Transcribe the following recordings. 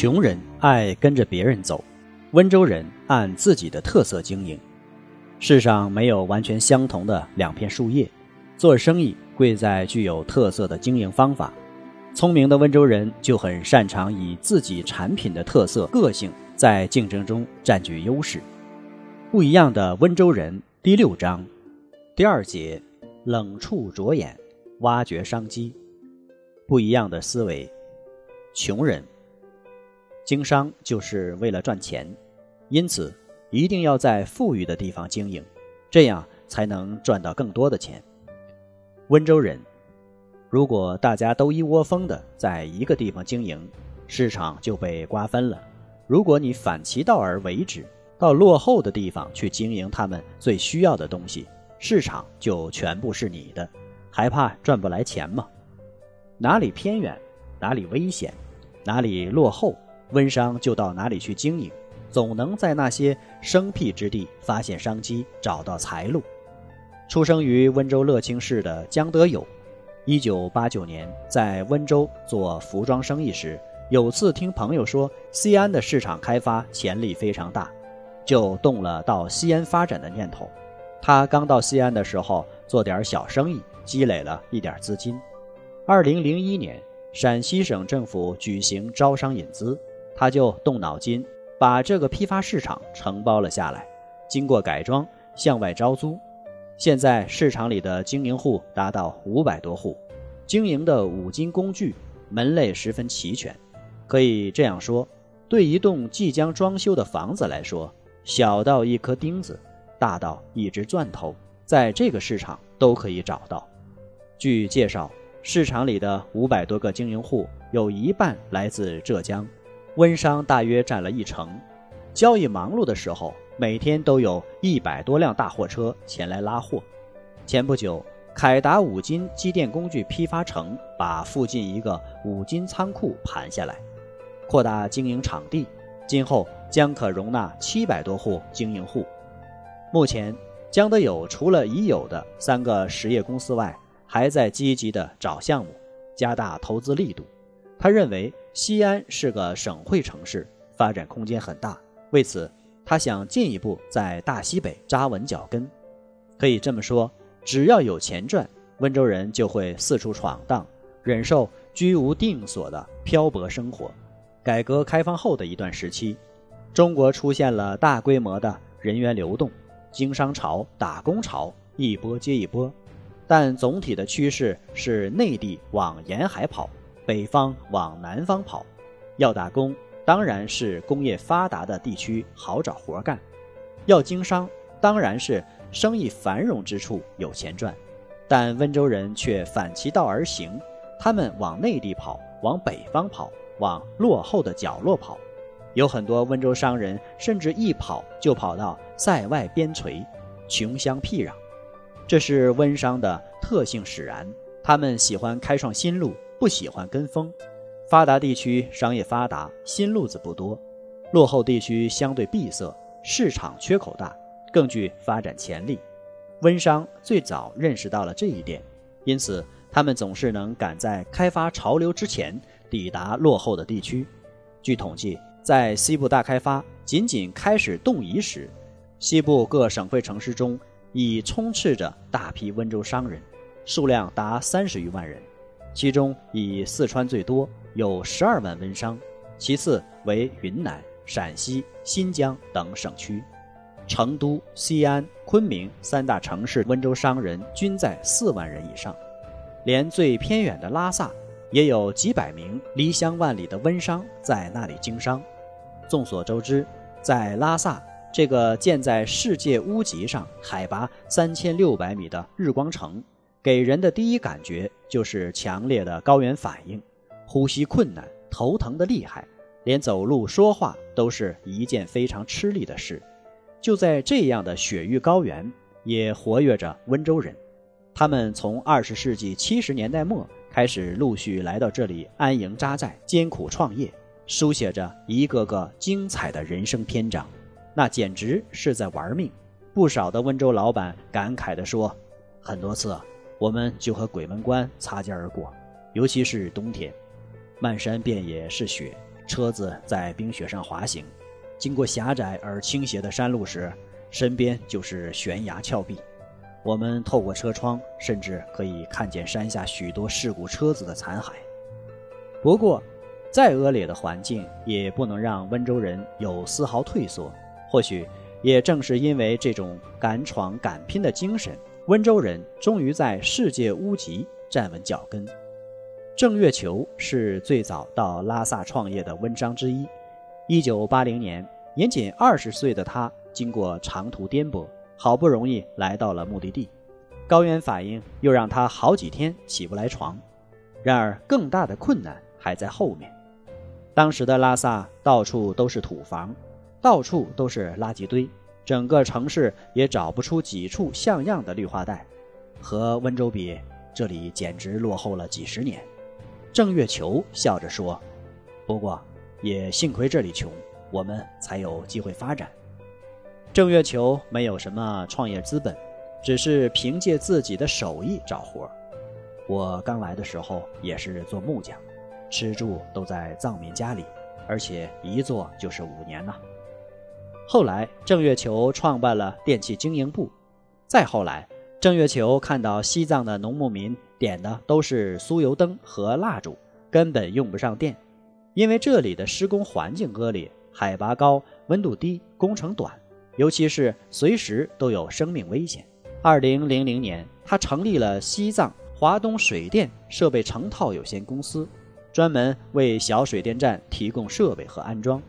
穷人爱跟着别人走。温州人按自己的特色经营，世上没有完全相同的两片树叶，做生意贵在具有特色的经营方法。聪明的温州人就很擅长以自己产品的特色、个性在竞争中占据优势。不一样的温州人第六章第二节：冷处着眼，挖掘商机。不一样的思维，穷人。经商就是为了赚钱，因此一定要在富裕的地方经营，这样才能赚到更多的钱。温州人，如果大家都一窝蜂的在一个地方经营，市场就被瓜分了。如果你反其道而为之，到落后的地方去经营他们最需要的东西，市场就全部是你的，还怕赚不来钱吗？哪里偏远，哪里危险，哪里落后。温商就到哪里去经营，总能在那些生僻之地发现商机，找到财路。出生于温州乐清市的江德友，一九八九年在温州做服装生意时，有次听朋友说西安的市场开发潜力非常大，就动了到西安发展的念头。他刚到西安的时候，做点小生意，积累了一点资金。二零零一年，陕西省政府举行招商引资。他就动脑筋，把这个批发市场承包了下来，经过改装，向外招租。现在市场里的经营户达到五百多户，经营的五金工具门类十分齐全。可以这样说，对一栋即将装修的房子来说，小到一颗钉子，大到一只钻头，在这个市场都可以找到。据介绍，市场里的五百多个经营户，有一半来自浙江。温商大约占了一成，交易忙碌的时候，每天都有一百多辆大货车前来拉货。前不久，凯达五金机电工具批发城把附近一个五金仓库盘下来，扩大经营场地，今后将可容纳七百多户经营户。目前，江德友除了已有的三个实业公司外，还在积极的找项目，加大投资力度。他认为。西安是个省会城市，发展空间很大。为此，他想进一步在大西北扎稳脚跟。可以这么说，只要有钱赚，温州人就会四处闯荡，忍受居无定所的漂泊生活。改革开放后的一段时期，中国出现了大规模的人员流动，经商潮、打工潮一波接一波，但总体的趋势是内地往沿海跑。北方往南方跑，要打工当然是工业发达的地区好找活干；要经商当然是生意繁荣之处有钱赚。但温州人却反其道而行，他们往内地跑，往北方跑，往落后的角落跑。有很多温州商人甚至一跑就跑到塞外边陲，穷乡僻壤。这是温商的特性使然，他们喜欢开创新路。不喜欢跟风，发达地区商业发达，新路子不多；落后地区相对闭塞，市场缺口大，更具发展潜力。温商最早认识到了这一点，因此他们总是能赶在开发潮流之前抵达落后的地区。据统计，在西部大开发仅仅开始动移时，西部各省会城市中已充斥着大批温州商人，数量达三十余万人。其中以四川最多，有十二万温商，其次为云南、陕西、新疆等省区。成都、西安、昆明三大城市温州商人均在四万人以上，连最偏远的拉萨也有几百名离乡万里的温商在那里经商。众所周知，在拉萨这个建在世界屋脊上、海拔三千六百米的日光城。给人的第一感觉就是强烈的高原反应，呼吸困难，头疼的厉害，连走路说话都是一件非常吃力的事。就在这样的雪域高原，也活跃着温州人。他们从二十世纪七十年代末开始陆续来到这里安营扎寨、艰苦创业，书写着一个个精彩的人生篇章。那简直是在玩命。不少的温州老板感慨地说：“很多次，我们就和鬼门关擦肩而过，尤其是冬天，漫山遍野是雪，车子在冰雪上滑行。”经过狭窄而倾斜的山路时，身边就是悬崖峭壁。我们透过车窗，甚至可以看见山下许多事故车子的残骸。不过，再恶劣的环境也不能让温州人有丝毫退缩。或许，也正是因为这种敢闯敢拼的精神，温州人终于在世界屋脊站稳脚跟。郑月球是最早到拉萨创业的温商之一。一九八零年，年仅二十岁的他，经过长途颠簸，好不容易来到了目的地。高原反应又让他好几天起不来床。然而，更大的困难还在后面。当时的拉萨到处都是土房，到处都是垃圾堆，整个城市也找不出几处像样的绿化带。和温州比，这里简直落后了几十年。郑月球笑着说：“不过。”也幸亏这里穷，我们才有机会发展。郑月球没有什么创业资本，只是凭借自己的手艺找活。我刚来的时候也是做木匠，吃住都在藏民家里，而且一做就是五年呢。后来郑月球创办了电器经营部，再后来郑月球看到西藏的农牧民点的都是酥油灯和蜡烛，根本用不上电。因为这里的施工环境恶劣，海拔高，温度低，工程短，尤其是随时都有生命危险。二零零零年，他成立了西藏华东水电设备成套有限公司，专门为小水电站提供设备和安装。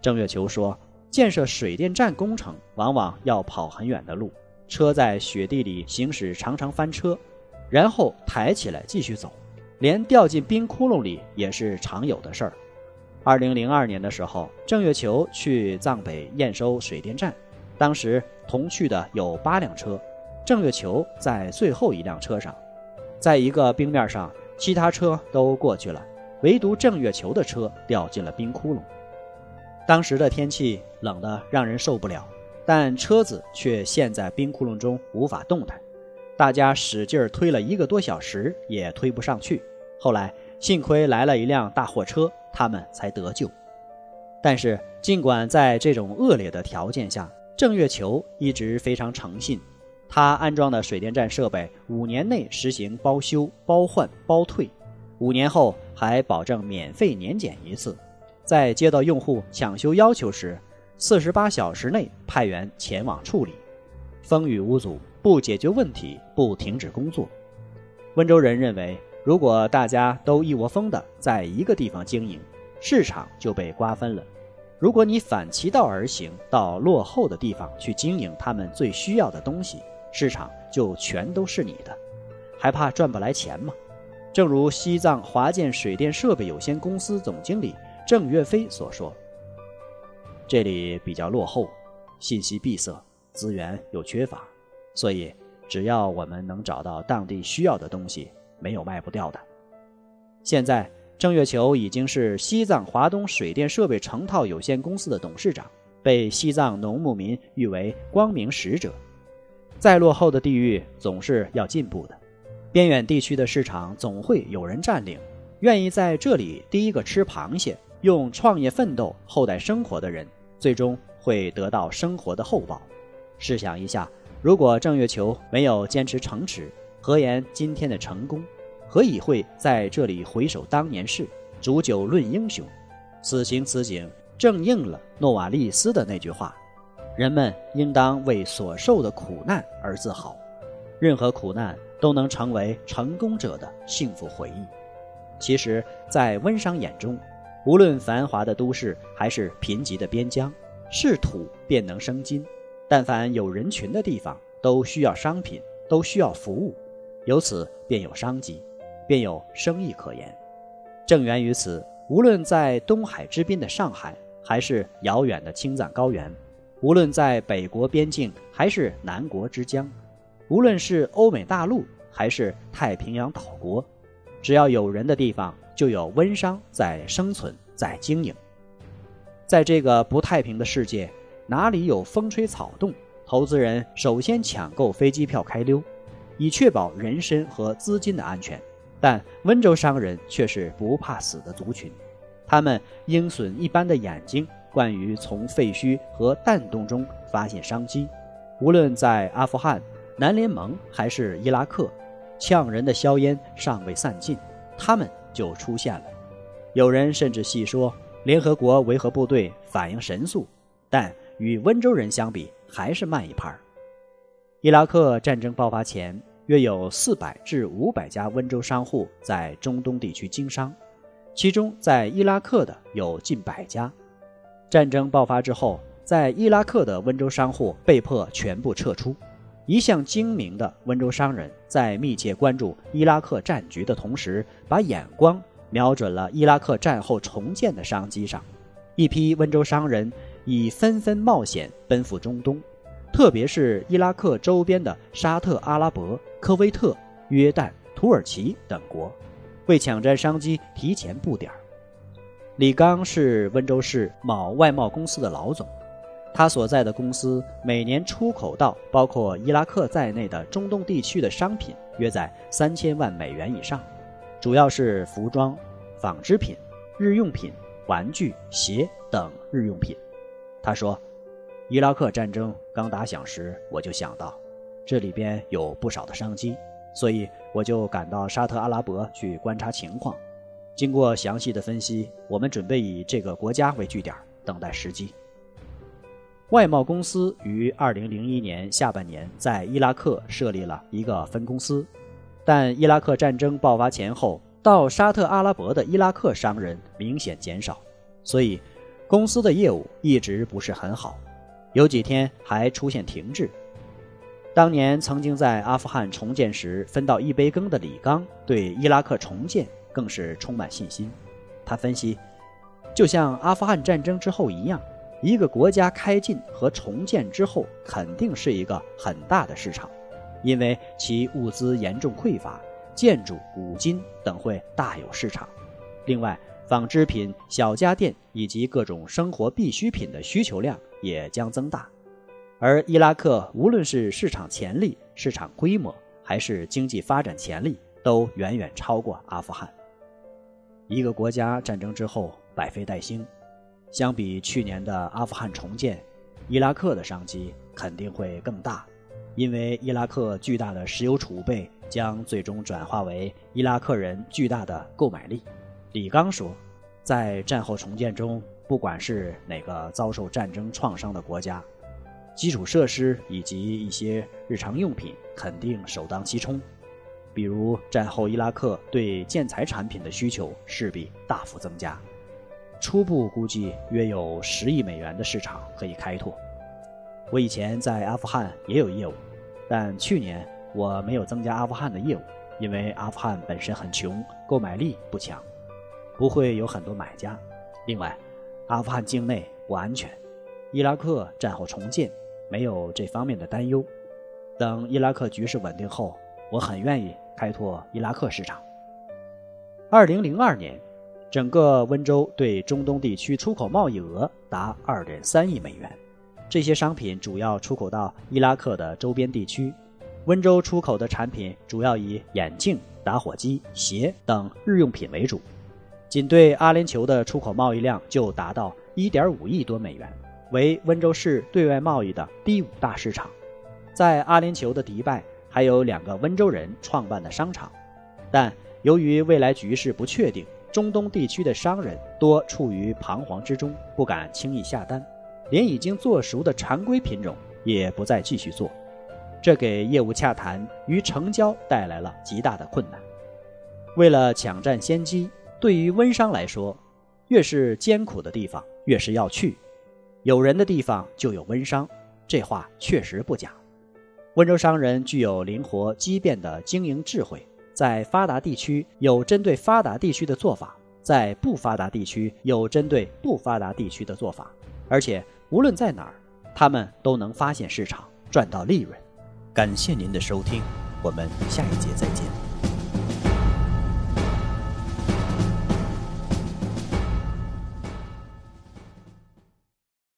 郑月球说：“建设水电站工程往往要跑很远的路，车在雪地里行驶常常翻车，然后抬起来继续走，连掉进冰窟窿里也是常有的事儿。”二零零二年的时候，郑月球去藏北验收水电站，当时同去的有八辆车，郑月球在最后一辆车上，在一个冰面上，其他车都过去了，唯独郑月球的车掉进了冰窟窿。当时的天气冷得让人受不了，但车子却陷在冰窟窿中无法动弹，大家使劲推了一个多小时也推不上去。后来幸亏来了一辆大货车。他们才得救。但是，尽管在这种恶劣的条件下，郑月球一直非常诚信。他安装的水电站设备五年内实行包修、包换、包退，五年后还保证免费年检一次。在接到用户抢修要求时，四十八小时内派员前往处理。风雨无阻，不解决问题不停止工作。温州人认为。如果大家都一窝蜂的在一个地方经营，市场就被瓜分了。如果你反其道而行，到落后的地方去经营他们最需要的东西，市场就全都是你的，还怕赚不来钱吗？正如西藏华建水电设备有限公司总经理郑岳飞所说：“这里比较落后，信息闭塞，资源又缺乏，所以只要我们能找到当地需要的东西。”没有卖不掉的。现在，郑月球已经是西藏华东水电设备成套有限公司的董事长，被西藏农牧民誉为“光明使者”。再落后的地域总是要进步的，边远地区的市场总会有人占领。愿意在这里第一个吃螃蟹、用创业奋斗后代生活的人，最终会得到生活的厚报。试想一下，如果郑月球没有坚持诚实，何言今天的成功？何以会在这里回首当年事，煮酒论英雄？此情此景，正应了诺瓦利斯的那句话：人们应当为所受的苦难而自豪，任何苦难都能成为成功者的幸福回忆。其实，在温商眼中，无论繁华的都市还是贫瘠的边疆，是土便能生金。但凡有人群的地方，都需要商品，都需要服务。由此便有商机，便有生意可言。正源于此，无论在东海之滨的上海，还是遥远的青藏高原，无论在北国边境，还是南国之疆，无论是欧美大陆，还是太平洋岛国，只要有人的地方，就有温商在生存，在经营。在这个不太平的世界，哪里有风吹草动，投资人首先抢购飞机票开溜，以确保人身和资金的安全。但温州商人却是不怕死的族群，他们鹰隼一般的眼睛，惯于从废墟和弹洞中发现商机。无论在阿富汗、南联盟还是伊拉克，呛人的硝烟尚未散尽，他们就出现了。有人甚至细说，联合国维和部队反应神速，但与温州人相比，还是慢一拍儿。伊拉克战争爆发前。约有四百至五百家温州商户在中东地区经商，其中在伊拉克的有近百家。战争爆发之后，在伊拉克的温州商户被迫全部撤出。一向精明的温州商人，在密切关注伊拉克战局的同时，把眼光瞄准了伊拉克战后重建的商机上。一批温州商人已纷纷冒险奔赴中东。特别是伊拉克周边的沙特阿拉伯、科威特、约旦、土耳其等国，为抢占商机提前布点儿。李刚是温州市某外贸公司的老总，他所在的公司每年出口到包括伊拉克在内的中东地区的商品约在三千万美元以上，主要是服装、纺织品、日用品、玩具、鞋等日用品。他说。伊拉克战争刚打响时，我就想到，这里边有不少的商机，所以我就赶到沙特阿拉伯去观察情况。经过详细的分析，我们准备以这个国家为据点，等待时机。外贸公司于二零零一年下半年在伊拉克设立了一个分公司，但伊拉克战争爆发前后，到沙特阿拉伯的伊拉克商人明显减少，所以公司的业务一直不是很好。有几天还出现停滞。当年曾经在阿富汗重建时分到一杯羹的李刚，对伊拉克重建更是充满信心。他分析，就像阿富汗战争之后一样，一个国家开进和重建之后，肯定是一个很大的市场，因为其物资严重匮乏，建筑、五金等会大有市场。另外，纺织品、小家电以及各种生活必需品的需求量也将增大，而伊拉克无论是市场潜力、市场规模，还是经济发展潜力，都远远超过阿富汗。一个国家战争之后百废待兴，相比去年的阿富汗重建，伊拉克的商机肯定会更大，因为伊拉克巨大的石油储备将最终转化为伊拉克人巨大的购买力。李刚说，在战后重建中，不管是哪个遭受战争创伤的国家，基础设施以及一些日常用品肯定首当其冲。比如战后伊拉克对建材产品的需求势必大幅增加，初步估计约有十亿美元的市场可以开拓。我以前在阿富汗也有业务，但去年我没有增加阿富汗的业务，因为阿富汗本身很穷，购买力不强。不会有很多买家。另外，阿富汗境内不安全，伊拉克战后重建没有这方面的担忧。等伊拉克局势稳定后，我很愿意开拓伊拉克市场。二零零二年，整个温州对中东地区出口贸易额达二点三亿美元，这些商品主要出口到伊拉克的周边地区。温州出口的产品主要以眼镜、打火机、鞋等日用品为主。仅对阿联酋的出口贸易量就达到1.5亿多美元，为温州市对外贸易的第五大市场。在阿联酋的迪拜还有两个温州人创办的商场，但由于未来局势不确定，中东地区的商人多处于彷徨之中，不敢轻易下单，连已经做熟的常规品种也不再继续做，这给业务洽谈与成交带来了极大的困难。为了抢占先机。对于温商来说，越是艰苦的地方，越是要去。有人的地方就有温商，这话确实不假。温州商人具有灵活机变的经营智慧，在发达地区有针对发达地区的做法，在不发达地区有针对不发达地区的做法，而且无论在哪儿，他们都能发现市场，赚到利润。感谢您的收听，我们下一节再见。